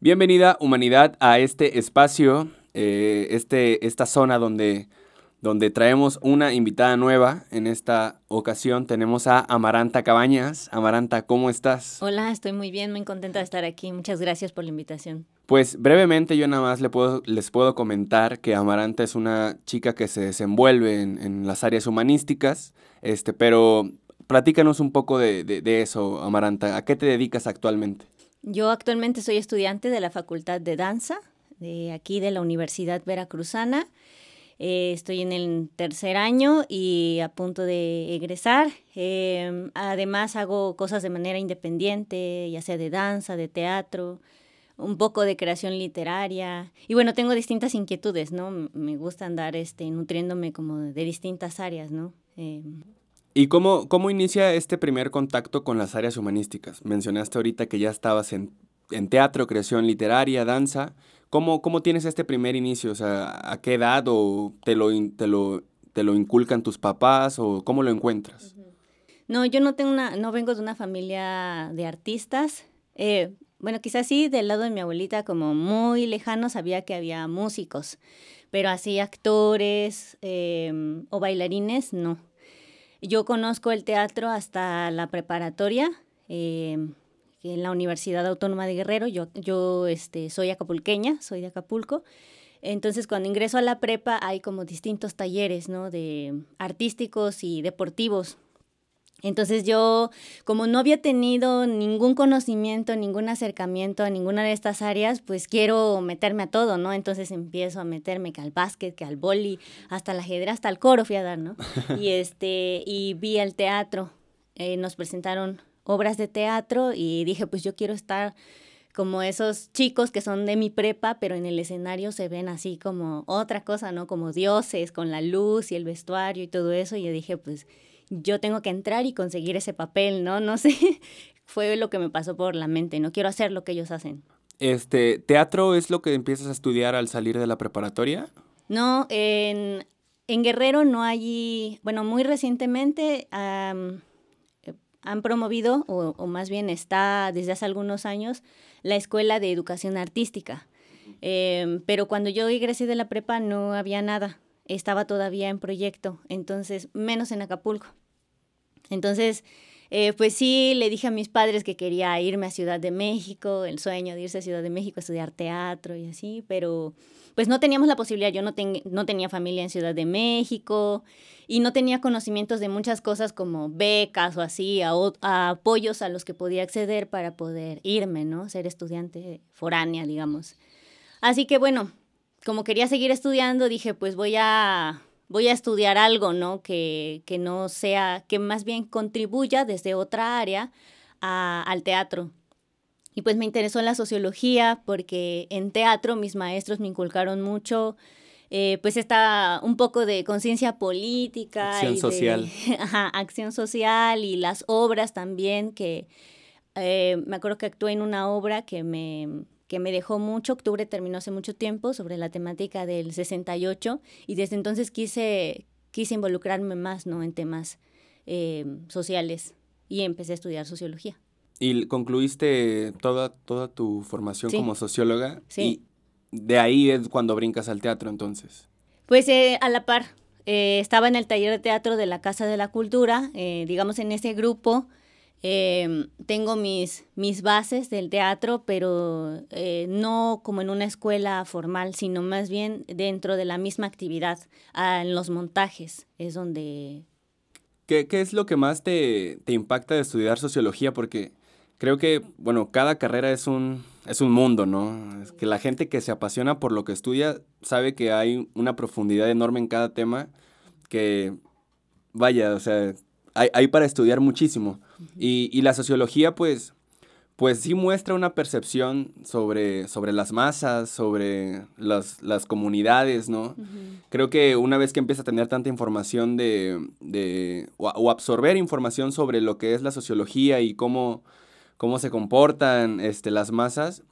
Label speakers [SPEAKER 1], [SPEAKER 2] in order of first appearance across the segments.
[SPEAKER 1] Bienvenida humanidad a este espacio, eh, este, esta zona donde, donde traemos una invitada nueva. En esta ocasión tenemos a Amaranta Cabañas. Amaranta, ¿cómo estás?
[SPEAKER 2] Hola, estoy muy bien, muy contenta de estar aquí. Muchas gracias por la invitación.
[SPEAKER 1] Pues brevemente yo nada más le puedo, les puedo comentar que Amaranta es una chica que se desenvuelve en, en las áreas humanísticas, este, pero platícanos un poco de, de, de eso, Amaranta. ¿A qué te dedicas actualmente?
[SPEAKER 2] Yo actualmente soy estudiante de la Facultad de Danza, de aquí de la Universidad Veracruzana. Eh, estoy en el tercer año y a punto de egresar. Eh, además hago cosas de manera independiente, ya sea de danza, de teatro, un poco de creación literaria. Y bueno, tengo distintas inquietudes, ¿no? Me gusta andar este, nutriéndome como de distintas áreas, ¿no? Eh,
[SPEAKER 1] ¿Y cómo, cómo inicia este primer contacto con las áreas humanísticas? Mencionaste ahorita que ya estabas en, en teatro, creación literaria, danza. ¿Cómo, ¿Cómo tienes este primer inicio? O sea, ¿a qué edad o te lo, te lo, te lo inculcan tus papás o cómo lo encuentras?
[SPEAKER 2] No, yo no tengo una, no vengo de una familia de artistas. Eh, bueno, quizás sí, del lado de mi abuelita, como muy lejano, sabía que había músicos, pero así actores eh, o bailarines, no. Yo conozco el teatro hasta la preparatoria, eh, en la Universidad Autónoma de Guerrero. Yo, yo este, soy acapulqueña, soy de Acapulco. Entonces, cuando ingreso a la prepa hay como distintos talleres, ¿no? De artísticos y deportivos. Entonces yo, como no había tenido ningún conocimiento, ningún acercamiento a ninguna de estas áreas, pues quiero meterme a todo, ¿no? Entonces empiezo a meterme que al básquet, que al boli, hasta el ajedrez, hasta el coro fui a dar, ¿no? Y, este, y vi el teatro. Eh, nos presentaron obras de teatro y dije, pues yo quiero estar como esos chicos que son de mi prepa, pero en el escenario se ven así como otra cosa, ¿no? Como dioses, con la luz y el vestuario y todo eso. Y yo dije, pues yo tengo que entrar y conseguir ese papel, ¿no? No sé, fue lo que me pasó por la mente, no quiero hacer lo que ellos hacen.
[SPEAKER 1] Este, ¿teatro es lo que empiezas a estudiar al salir de la preparatoria?
[SPEAKER 2] No, en, en Guerrero no hay, bueno, muy recientemente um, han promovido, o, o, más bien está desde hace algunos años, la Escuela de Educación Artística. Eh, pero cuando yo egresé de la prepa no había nada estaba todavía en proyecto, entonces menos en Acapulco. Entonces, eh, pues sí, le dije a mis padres que quería irme a Ciudad de México, el sueño de irse a Ciudad de México a estudiar teatro y así, pero pues no teníamos la posibilidad, yo no, ten, no tenía familia en Ciudad de México y no tenía conocimientos de muchas cosas como becas o así, a, a apoyos a los que podía acceder para poder irme, ¿no? Ser estudiante foránea, digamos. Así que bueno, como quería seguir estudiando, dije, pues voy a, voy a estudiar algo, ¿no? Que, que no sea, que más bien contribuya desde otra área a, al teatro. Y pues me interesó la sociología porque en teatro mis maestros me inculcaron mucho, eh, pues está un poco de conciencia política.
[SPEAKER 1] Acción
[SPEAKER 2] y
[SPEAKER 1] social.
[SPEAKER 2] De, ajá, acción social y las obras también, que eh, me acuerdo que actué en una obra que me que me dejó mucho. Octubre terminó hace mucho tiempo sobre la temática del 68 y desde entonces quise, quise involucrarme más ¿no? en temas eh, sociales y empecé a estudiar sociología.
[SPEAKER 1] ¿Y concluiste toda, toda tu formación
[SPEAKER 2] Sí.
[SPEAKER 1] como socióloga?
[SPEAKER 2] Sí.
[SPEAKER 1] Y de ahí es cuando brincas al teatro entonces.
[SPEAKER 2] Pues eh, a la par, eh, estaba en el taller de teatro de la Casa de la Cultura, digamos en ese grupo. Eh, tengo mis, mis bases del teatro, pero eh, no como en una escuela formal, sino más bien dentro de la misma actividad, en los montajes, es donde
[SPEAKER 1] ¿Qué, qué es lo que más te, te impacta de estudiar sociología? Porque creo que, bueno, cada carrera es un, es un mundo, ¿no? Es que la gente que se apasiona por lo que estudia sabe que hay una profundidad enorme en cada tema que, vaya, o sea, hay, hay para estudiar muchísimo. Y, y la sociología, pues, pues sí muestra una percepción sobre, sobre las masas, sobre las, las comunidades, ¿no? Creo que una vez que empieza a tener tanta información de, de o, o absorber información sobre lo que es la sociología y cómo, cómo se comportan este, las masas,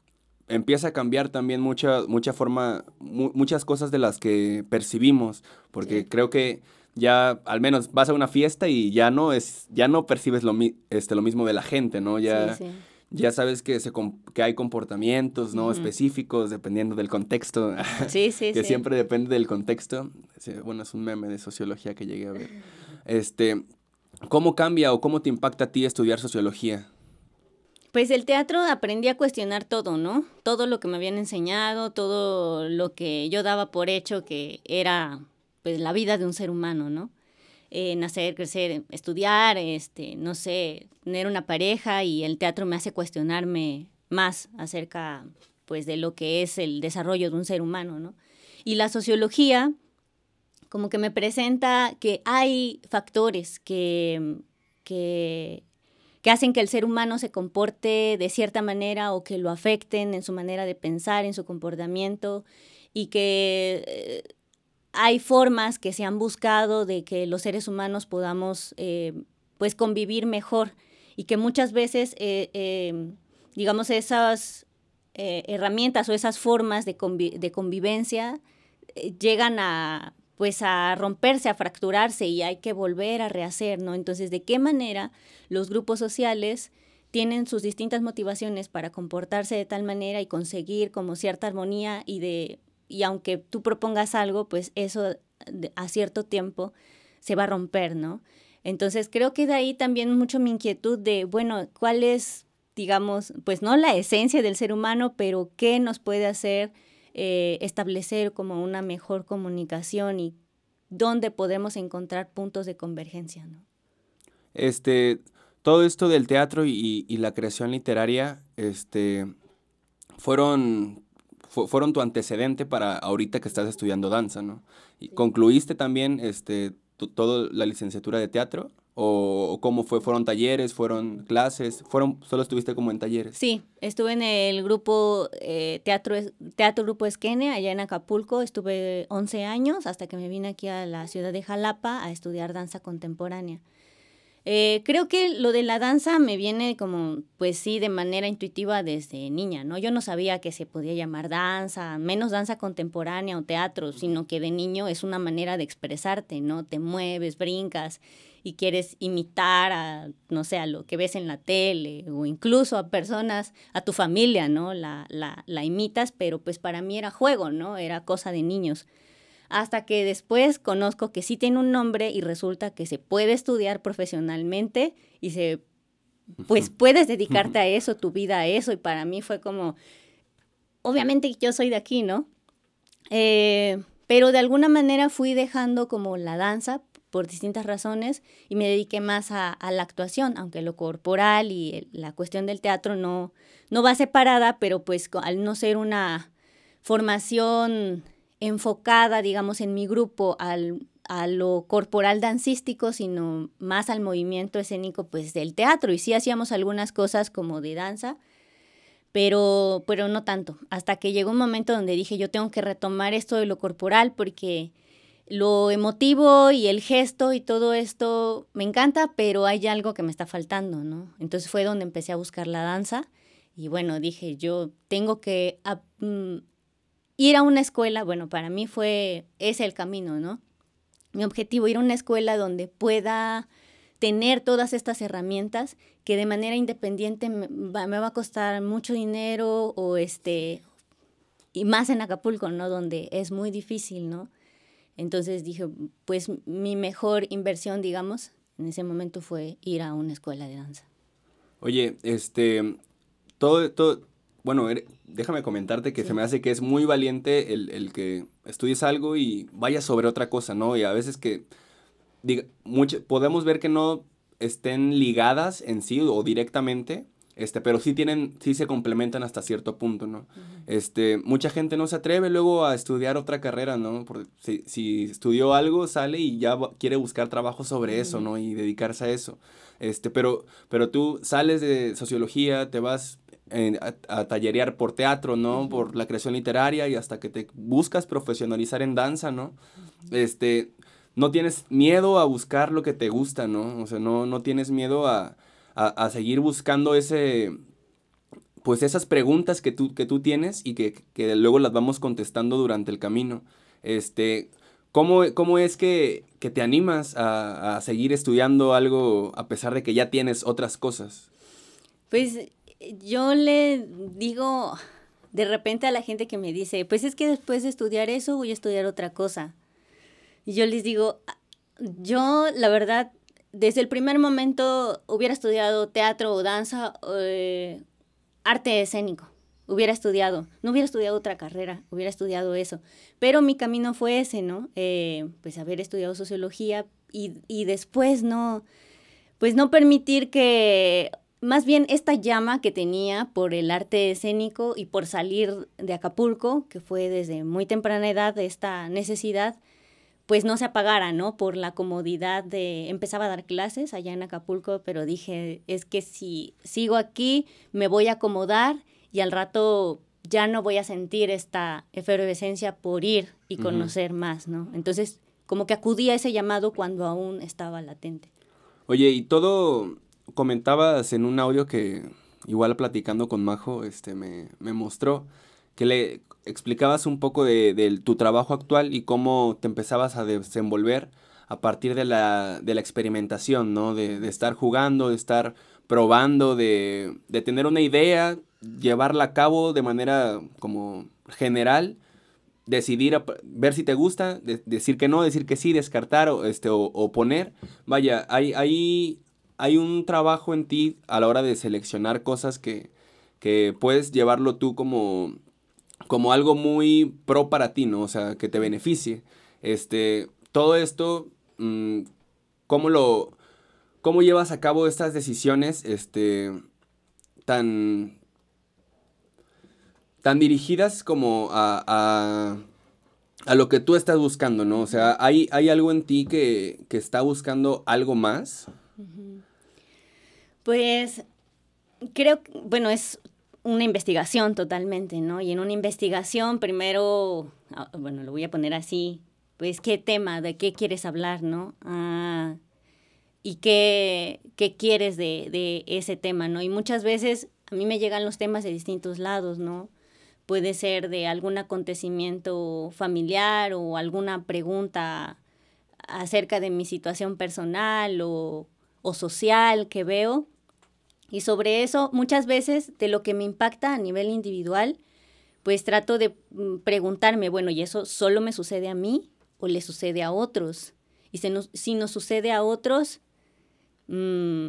[SPEAKER 1] empieza a cambiar también mucha, mucha forma, mu- muchas cosas de las que percibimos, porque
[SPEAKER 2] Sí.
[SPEAKER 1] creo que ya al menos vas a una fiesta y ya no es, ya no percibes lo, mi- este, lo mismo de la gente, ¿no? Ya,
[SPEAKER 2] Sí, sí.
[SPEAKER 1] ya sabes que, se que hay comportamientos, ¿no? Específicos, dependiendo del contexto.
[SPEAKER 2] Sí, sí,
[SPEAKER 1] que siempre depende del contexto. Bueno, es un meme de sociología que llegué a ver. Este, ¿Cómo cambia o cómo te impacta a ti estudiar sociología?
[SPEAKER 2] Pues el teatro aprendí a cuestionar todo, ¿no? Todo lo que me habían enseñado, todo lo que yo daba por hecho que era pues la vida de un ser humano, ¿no? Eh, nacer, crecer, estudiar, este, no sé, tener una pareja y el teatro me hace cuestionarme más acerca pues de lo que es el desarrollo de un ser humano, ¿no? Y la sociología como que me presenta que hay factores que, que que hacen que el ser humano se comporte de cierta manera o que lo afecten en su manera de pensar, en su comportamiento, y que eh, hay formas que se han buscado de que los seres humanos podamos eh, pues convivir mejor y que muchas veces, eh, digamos, esas herramientas o esas formas de, convivencia llegan a pues a romperse, a fracturarse y hay que volver a rehacer, ¿no? Entonces, ¿de qué manera los grupos sociales tienen sus distintas motivaciones para comportarse de tal manera y conseguir como cierta armonía y de y aunque tú propongas algo, pues eso a cierto tiempo se va a romper, ¿no? Entonces, creo que de ahí también mucho mi inquietud de, bueno, ¿cuál es, digamos, pues no la esencia del ser humano, pero qué nos puede hacer eh, establecer como una mejor comunicación y dónde podemos encontrar puntos de convergencia. ¿no?
[SPEAKER 1] Este, todo esto del teatro y, la creación literaria este, fueron, fueron tu antecedente para ahorita que estás estudiando danza, ¿no? Y concluiste también este, toda la licenciatura de teatro. ¿O cómo fue? ¿Fueron talleres? ¿Fueron clases? ¿Fueron, ¿Solo estuviste como en talleres?
[SPEAKER 2] Sí, estuve en el grupo eh, teatro, teatro Grupo Esquene, allá en Acapulco. Estuve 11 años hasta que me vine aquí a la ciudad de Jalapa a estudiar danza contemporánea. Eh, creo que lo de la danza me viene como, pues sí, de manera intuitiva desde niña, ¿no? Yo no sabía que se podía llamar danza, menos danza contemporánea o teatro, sino que de niño es una manera de expresarte, ¿no? Te mueves, brincas y quieres imitar a, no sé, a lo que ves en la tele o incluso a personas, a tu familia, ¿no? La, la, la imitas, pero pues para mí era juego, ¿no? Era cosa de niños. Hasta que después conozco que sí tiene un nombre y resulta que se puede estudiar profesionalmente y se, pues puedes dedicarte a eso, tu vida a eso. Y para mí fue como, obviamente yo soy de aquí, ¿no? Eh, pero de alguna manera fui dejando como la danza por distintas razones y me dediqué más a, la actuación, aunque lo corporal y la cuestión del teatro no, no va separada, pero pues al no ser una formación enfocada, digamos, en mi grupo al, a lo corporal dancístico, sino más al movimiento escénico pues del teatro. Y sí hacíamos algunas cosas como de danza, pero, pero no tanto. Hasta que llegó un momento donde dije, yo tengo que retomar esto de lo corporal porque lo emotivo y el gesto y todo esto me encanta, pero hay algo que me está faltando, ¿no? Entonces fue donde empecé a buscar la danza y bueno, dije, yo tengo que mm, ir a una escuela, bueno, para mí fue ese el camino, ¿no? Mi objetivo, ir a una escuela donde pueda tener todas estas herramientas que de manera independiente me va, me va a costar mucho dinero o este, y más en Acapulco, ¿no? Donde es muy difícil, ¿no? Entonces dije, pues mi mejor inversión, digamos, en ese momento fue ir a una escuela de danza.
[SPEAKER 1] Oye, este, todo, bueno, déjame comentarte que se me hace que es muy valiente el, el, que estudies algo y vayas sobre otra cosa, ¿no? Y a veces que, diga, podemos ver que no estén ligadas en sí o directamente, este, pero sí tienen, sí se complementan hasta cierto punto, ¿no? Este, mucha gente no se atreve luego a estudiar otra carrera, ¿no? Porque si, si estudió algo, sale y ya quiere buscar trabajo sobre eso, ¿no? Y dedicarse a eso. Este, pero, pero tú sales de sociología, te vas a, a, tallerear por teatro, ¿no? Por la creación literaria y hasta que te buscas profesionalizar en danza, ¿no? Este, no tienes miedo a buscar lo que te gusta, ¿no? O sea, no, no tienes miedo a a, seguir buscando ese, pues esas preguntas que tú, que tú tienes y que, luego las vamos contestando durante el camino. Este, ¿cómo, cómo es que, te animas a, seguir estudiando algo a pesar de que ya tienes otras cosas?
[SPEAKER 2] Pues yo le digo de repente a la gente que me dice, pues es que después de estudiar eso voy a estudiar otra cosa. Y yo les digo, yo la verdad, desde el primer momento hubiera estudiado teatro o danza, eh, arte escénico, hubiera estudiado, no hubiera estudiado otra carrera, hubiera estudiado eso. Pero mi camino fue ese, ¿no? Eh, pues haber estudiado sociología y, y después no, pues no permitir que más bien esta llama que tenía por el arte escénico y por salir de Acapulco, que fue desde muy temprana edad esta necesidad, pues no se apagara, ¿no? Por la comodidad de, empezaba a dar clases allá en Acapulco, pero dije, es que si sigo aquí, me voy a acomodar y al rato ya no voy a sentir esta efervescencia por ir y conocer más, ¿no? Entonces, como que acudí a ese llamado cuando aún estaba latente.
[SPEAKER 1] Oye, y todo comentabas en un audio que igual platicando con Majo, este, me, me mostró que le explicabas un poco de, tu trabajo actual y cómo te empezabas a desenvolver a partir de la, de la experimentación, ¿no? De, de, estar jugando, de estar probando, de, de, tener una idea, llevarla a cabo de manera como general, decidir, ver si te gusta, decir que no, decir que sí, descartar o, este, o, o poner. Vaya, hay, hay hay un trabajo en ti a la hora de seleccionar cosas que, puedes llevarlo tú como, como algo muy pro para ti, ¿no? O sea, que te beneficie. Este, todo esto, mm, ¿cómo lo, cómo llevas a cabo estas decisiones, este, tan, tan dirigidas como a, a, lo que tú estás buscando, ¿no? O sea, ¿hay, hay algo en ti que, que está buscando algo más?
[SPEAKER 2] Pues creo bueno, es una investigación totalmente, ¿no? Y en una investigación primero, ah, bueno, lo voy a poner así, pues qué tema, de qué quieres hablar, ¿no? Ah, y qué, qué quieres de, de, ese tema, ¿no? Y muchas veces a mí me llegan los temas de distintos lados, ¿no? Puede ser de algún acontecimiento familiar o alguna pregunta acerca de mi situación personal o, o social que veo y sobre eso, muchas veces de lo que me impacta a nivel individual, pues trato de mm, preguntarme, bueno, ¿y eso solo me sucede a mí o le sucede a otros? Y si nos, si nos sucede a otros, mm,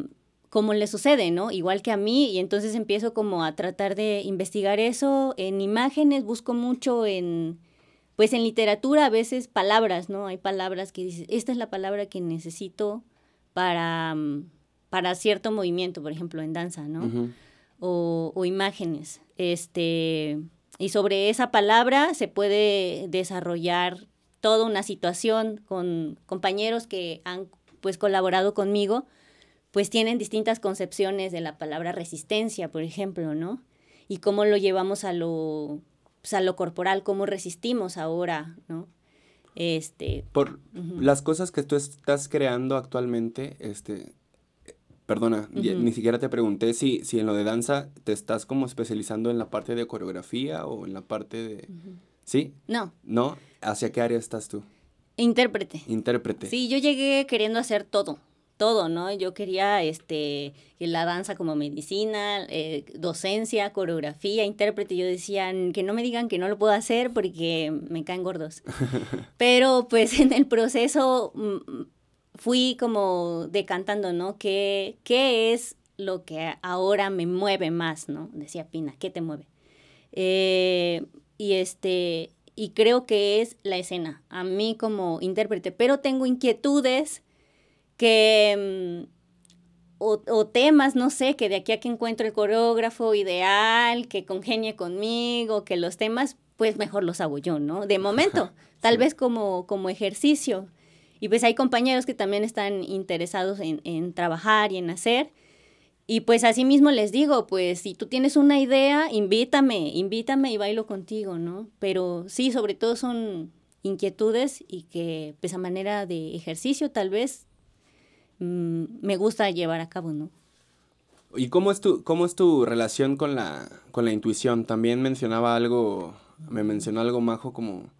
[SPEAKER 2] ¿cómo le sucede, no? Igual que a mí, y entonces empiezo como a tratar de investigar eso en imágenes, busco mucho en, pues en literatura a veces palabras, ¿no? Hay palabras que dices, esta es la palabra que necesito para... Mm, para cierto movimiento, por ejemplo, en danza, ¿no? o, imágenes. Este, y sobre esa palabra se puede desarrollar toda una situación con compañeros que han pues colaborado conmigo, pues tienen distintas concepciones de la palabra resistencia, por ejemplo, ¿no? Y cómo lo llevamos a lo, pues, a lo corporal, cómo resistimos ahora, ¿no? Este,
[SPEAKER 1] por las cosas que tú estás creando actualmente, este, Perdona, ni siquiera te pregunté si, si en lo de danza te estás como especializando en la parte de coreografía o en la parte de... ¿Sí?
[SPEAKER 2] No.
[SPEAKER 1] ¿No? ¿Hacia qué área estás tú?
[SPEAKER 2] Intérprete.
[SPEAKER 1] Intérprete.
[SPEAKER 2] Sí, yo llegué queriendo hacer todo, todo, ¿no? Yo quería este, la danza como medicina, eh, docencia, coreografía, intérprete. Yo decía que no me digan que no lo puedo hacer porque me caen gordos. Pero pues en el proceso mm, fui como decantando, ¿no? ¿Qué, ¿Qué es lo que ahora me mueve más, ¿no? Decía Pina, ¿qué te mueve? Eh, y este, y creo que es la escena, a mí como intérprete, pero tengo inquietudes que, mm, o, o, temas, no sé, que de aquí a que encuentro el coreógrafo ideal, que congenie conmigo, que los temas, pues mejor los hago yo, ¿no? De momento, tal vez como, como ejercicio. Y pues hay compañeros que también están interesados en, trabajar y en hacer. Y pues así mismo les digo, pues si tú tienes una idea, invítame, invítame y bailo contigo, ¿no? Pero sí, sobre todo son inquietudes y que pues a manera de ejercicio tal vez mm, me gusta llevar a cabo, ¿no?
[SPEAKER 1] ¿Y cómo es tu, cómo es tu relación con la, con la intuición? También mencionaba algo, me mencionó algo majo como,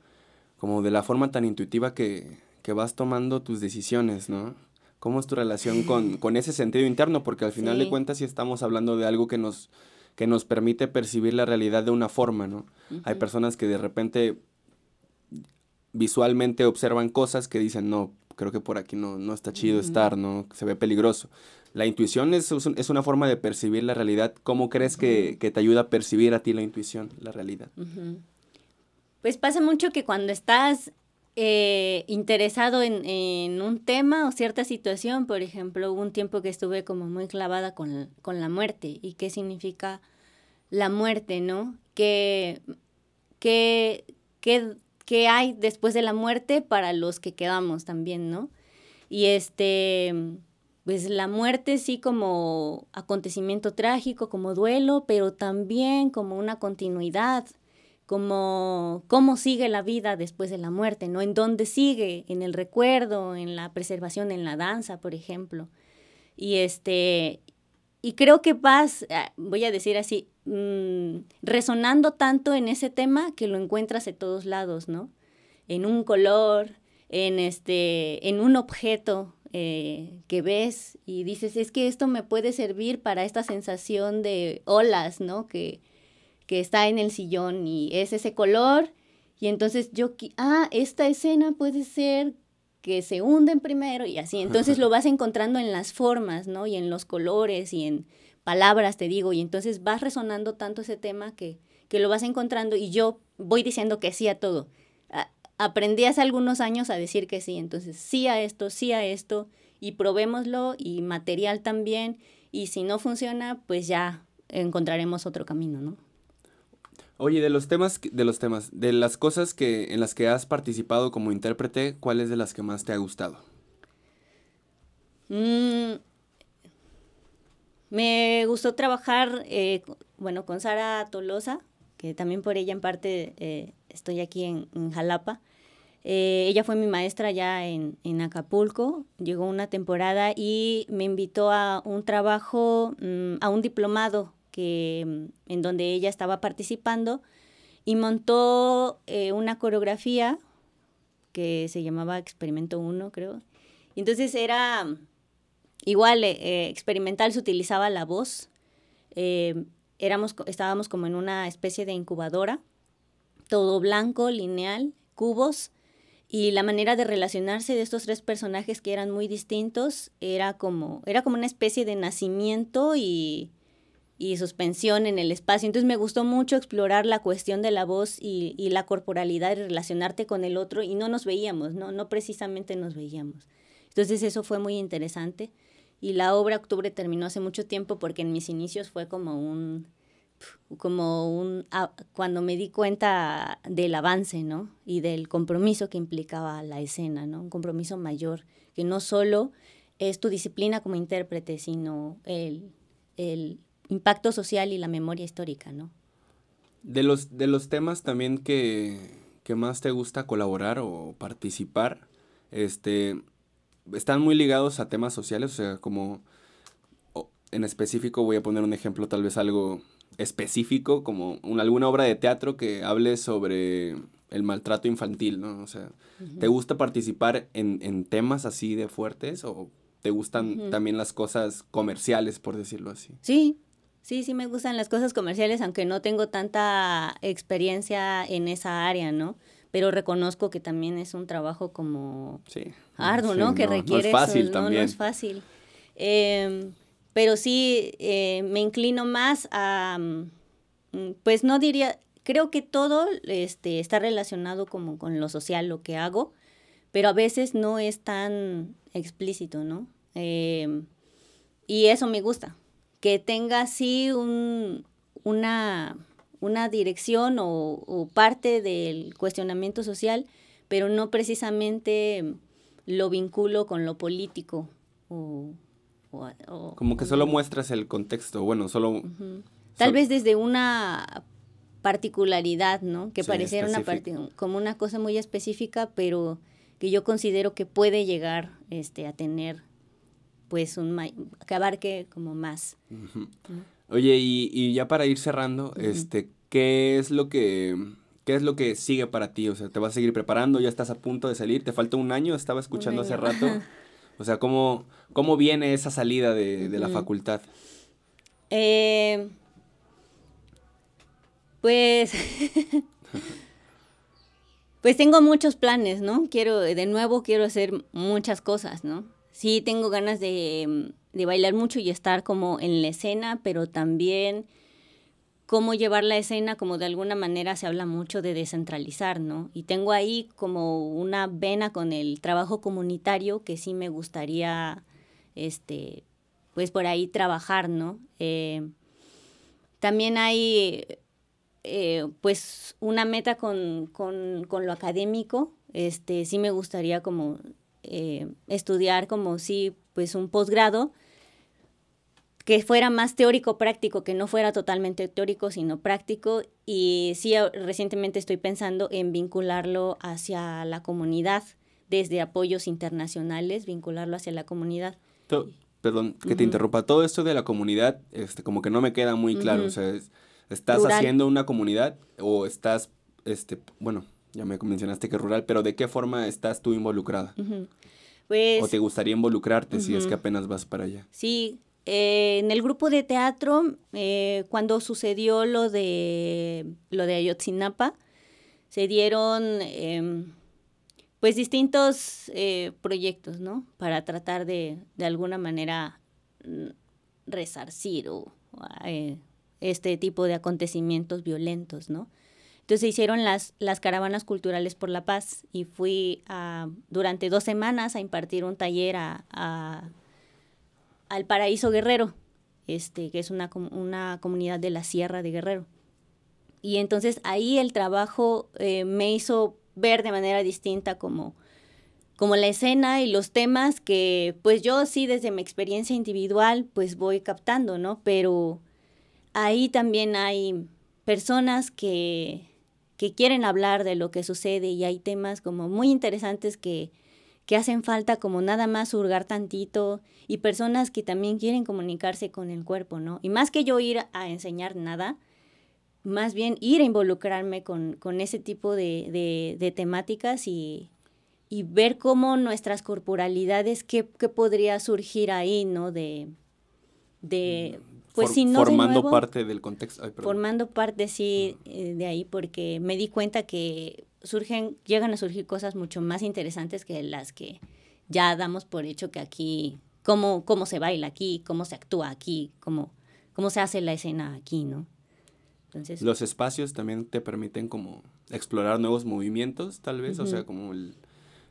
[SPEAKER 1] como de la forma tan intuitiva que, que vas tomando tus decisiones, ¿no? ¿Cómo es tu relación con, con ese sentido interno? Porque al final de cuentas sí estamos hablando de algo que nos, que nos permite percibir la realidad de una forma, ¿no? Hay personas que de repente visualmente observan cosas que dicen, no, creo que por aquí no, no está chido estar, ¿no? Se ve peligroso. La intuición es, es, una forma de percibir la realidad. ¿Cómo crees que, que, te ayuda a percibir a ti la intuición, la realidad?
[SPEAKER 2] Pues pasa mucho que cuando estás eh, interesado en, en, un tema o cierta situación, por ejemplo, hubo un tiempo que estuve como muy clavada con, con la muerte y qué significa la muerte, ¿no? ¿Qué, qué, qué, qué hay después de la muerte para los que quedamos también, ¿no? Y este, pues la muerte sí como acontecimiento trágico, como duelo, pero también como una continuidad, como cómo sigue la vida después de la muerte, ¿no? En dónde sigue, en el recuerdo, en la preservación, en la danza, por ejemplo. Y este, y creo que vas, ah, voy a decir así, mm, resonando tanto en ese tema que lo encuentras de todos lados, ¿no? En un color, en, este, en un objeto eh, que ves y dices, es que esto me puede servir para esta sensación de olas, ¿no? Que, que está en el sillón y es ese color. Y entonces yo, ah, esta escena puede ser que se hunden primero y así. Entonces lo vas encontrando en las formas, ¿no? Y en los colores y en palabras, te digo, y entonces vas resonando tanto ese tema que, que lo vas encontrando y yo voy diciendo que sí a todo. aprendí hace algunos años a decir que sí, entonces sí a esto, sí a esto, y probémoslo, y material también, y si no funciona, pues ya encontraremos otro camino, ¿no?
[SPEAKER 1] Oye, de los temas, de los temas, de las cosas que, en las que has participado como intérprete, ¿cuál es de las que más te ha gustado?
[SPEAKER 2] Mm, me gustó trabajar, eh, bueno, con Sara Tolosa, que también por ella en parte eh, estoy aquí en, Jalapa. Eh, ella fue mi maestra ya en, Acapulco, llegó una temporada y me invitó a un trabajo, mm, a un diplomado que, mm, en donde ella estaba participando y montó una coreografía que se llamaba Experimento 1, creo. Entonces era Igual, eh, eh, experimental se utilizaba la voz. Eh, éramos, estábamos como en una especie de incubadora, todo blanco, lineal, cubos, y la manera de relacionarse de estos tres personajes que eran muy distintos era como, era como una especie de nacimiento y, y suspensión en el espacio. Entonces me gustó mucho explorar la cuestión de la voz y, y, la corporalidad y relacionarte con el otro y no nos veíamos, ¿no? No precisamente nos veíamos. Entonces eso fue muy interesante. Y la obra Octubre terminó hace mucho tiempo porque en mis inicios fue como un, como un, ah, cuando me di cuenta del avance, ¿no? Y del compromiso que implicaba la escena, ¿no? Un compromiso mayor, que no solo es tu disciplina como intérprete, sino el, el impacto social y la memoria histórica, ¿no?
[SPEAKER 1] De los, de los temas también que, que más te gusta colaborar o participar, este, están muy ligados a temas sociales, o sea, como en específico voy a poner un ejemplo, tal vez algo específico, como alguna obra de teatro que hable sobre el maltrato infantil, ¿no? O sea, ¿te gusta participar en, temas así de fuertes o te gustan también las cosas comerciales, por decirlo así?
[SPEAKER 2] Sí, sí, sí me gustan las cosas comerciales, aunque no tengo tanta experiencia en esa área, ¿no? Pero reconozco que también es un trabajo como arduo, ¿no? Que requiere... No es fácil también. No, es fácil. Em, pero sí, eh, me inclino más a, mm, pues no diría, creo que todo este, está relacionado como con lo social, lo que hago, pero a veces no es tan explícito, ¿no? Em, y eso me gusta, que tenga así un, una una dirección o, parte del cuestionamiento social, pero no precisamente lo vinculo con lo político o...
[SPEAKER 1] Como que solo muestras el contexto, bueno, solo...
[SPEAKER 2] Tal vez desde una particularidad, ¿no? Que pareciera una como una cosa muy específica, pero que yo considero que puede llegar este, a tener, pues, un que abarque como más.
[SPEAKER 1] Oye, y, ya para ir cerrando, este, ¿qué es lo que qué es lo que sigue para ti? O sea, ¿te vas a seguir preparando? ¿Ya estás a punto de salir? ¿Te falta un año? Estaba escuchando hace rato. O sea, ¿cómo, cómo viene esa salida de, la facultad?
[SPEAKER 2] Eh, Pues, pues tengo muchos planes, ¿no? Quiero, de nuevo, quiero hacer muchas cosas, ¿no? Sí, tengo ganas de, de bailar mucho y estar como en la escena, pero también cómo llevar la escena, como de alguna manera se habla mucho de descentralizar, ¿no? Y tengo ahí como una vena con el trabajo comunitario que sí me gustaría, este, pues por ahí trabajar, ¿no? Eh, también hay, eh, pues, una meta con, con, con, lo académico, este, sí me gustaría como eh, estudiar como sí, pues un posgrado, que fuera más teórico práctico, que no fuera totalmente teórico, sino práctico. Y sí, recientemente estoy pensando en vincularlo hacia la comunidad, desde apoyos internacionales, vincularlo hacia la comunidad.
[SPEAKER 1] perdón, que te interrumpa. Todo esto de la comunidad, este, como que no me queda muy claro. O sea, ¿estás haciendo una comunidad o estás, este, bueno, ya me mencionaste que rural, pero ¿de qué forma estás tú involucrada? Pues, ¿O te gustaría involucrarte si es que apenas vas para allá?
[SPEAKER 2] Sí, eh, en el grupo de teatro, eh, cuando sucedió lo de, lo de Ayotzinapa, se dieron em, pues distintos eh, proyectos, ¿no? Para tratar de, de alguna manera mm, resarcir o, este tipo de acontecimientos violentos, ¿no? Entonces se hicieron las, las caravanas culturales por la paz y fui durante dos semanas a impartir un taller a al Paraíso Guerrero, este, que es una, una comunidad de la Sierra de Guerrero. Y entonces ahí el trabajo eh, me hizo ver de manera distinta como, como la escena y los temas que pues yo sí desde mi experiencia individual pues voy captando, ¿no? Pero ahí también hay personas que, que quieren hablar de lo que sucede y hay temas como muy interesantes que, que hacen falta como nada más hurgar tantito y personas que también quieren comunicarse con el cuerpo, ¿no? Y más que yo ir a enseñar nada, más bien ir a involucrarme con, con ese tipo de, de, temáticas y, y, ver cómo nuestras corporalidades, qué, qué podría surgir ahí, ¿no? De, de
[SPEAKER 1] pues si no formando parte del contexto.
[SPEAKER 2] formando parte, sí, eh, de ahí, porque me di cuenta que surgen, llegan a surgir cosas mucho más interesantes que las que ya damos por hecho que aquí, cómo, cómo se baila aquí, cómo se actúa aquí, cómo, cómo se hace la escena aquí, ¿no?
[SPEAKER 1] Entonces, Los espacios también te permiten como explorar nuevos movimientos, tal vez, o sea, como el,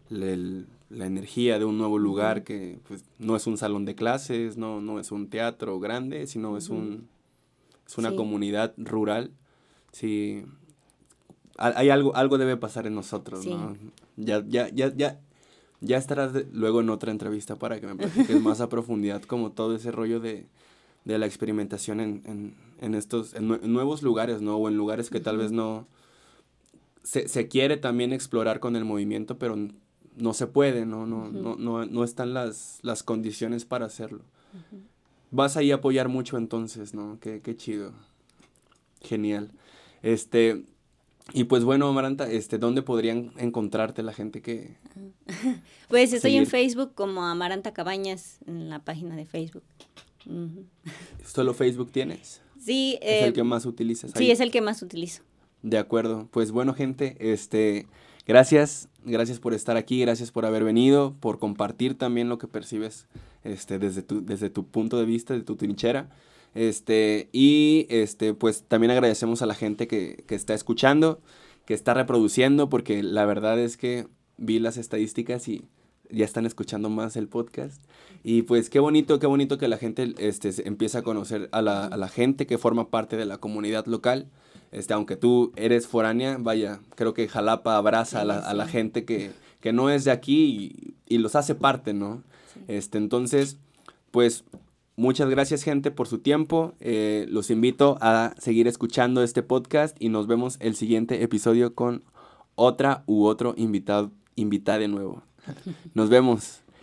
[SPEAKER 1] la energía de un nuevo lugar que pues, no es un salón de clases, no, no es un teatro grande, sino es, un, es una comunidad rural. Sí, hay algo, algo debe pasar en nosotros, ¿no? Ya, ya, ya, ya, ya estarás luego en otra entrevista para que me platiques más a profundidad como todo ese rollo de, de la experimentación en, en, en estos, en, nuevos lugares, ¿no? O en lugares que tal vez no... Se, se, quiere también explorar con el movimiento, pero no se puede, ¿no? No, no, no, no están las, las condiciones para hacerlo. Vas ahí a apoyar mucho entonces, ¿no? Qué, qué chido. Genial. Este, y pues bueno, Amaranta, este, ¿dónde podrían encontrarte la gente que...
[SPEAKER 2] Pues estoy en Facebook como Amaranta Cabañas, en la página de Facebook.
[SPEAKER 1] ¿Solo Facebook tienes?
[SPEAKER 2] Sí.
[SPEAKER 1] ¿Es el eh, que más utilizas?
[SPEAKER 2] Sí, es el que más utilizo.
[SPEAKER 1] De acuerdo. Pues bueno, gente, este, gracias, gracias por estar aquí, gracias por haber venido, por compartir también lo que percibes este, desde, tu, punto de vista, de tu trinchera. Este, y este, pues también agradecemos a la gente que, está escuchando, que está reproduciendo, porque la verdad es que vi las estadísticas y ya están escuchando más el podcast. Y pues qué bonito, qué bonito que la gente este, empieza a conocer la, a la, gente que forma parte de la comunidad local. Este, aunque tú eres foránea, vaya, creo que Jalapa abraza a, la, a, la, gente que, que, no es de aquí y, y los hace parte, ¿no? Este, entonces, pues Muchas gracias gente por su tiempo. Eh, los invito a seguir escuchando este podcast y nos vemos el siguiente episodio con otra u otro invitado, invitada de nuevo. Nos vemos.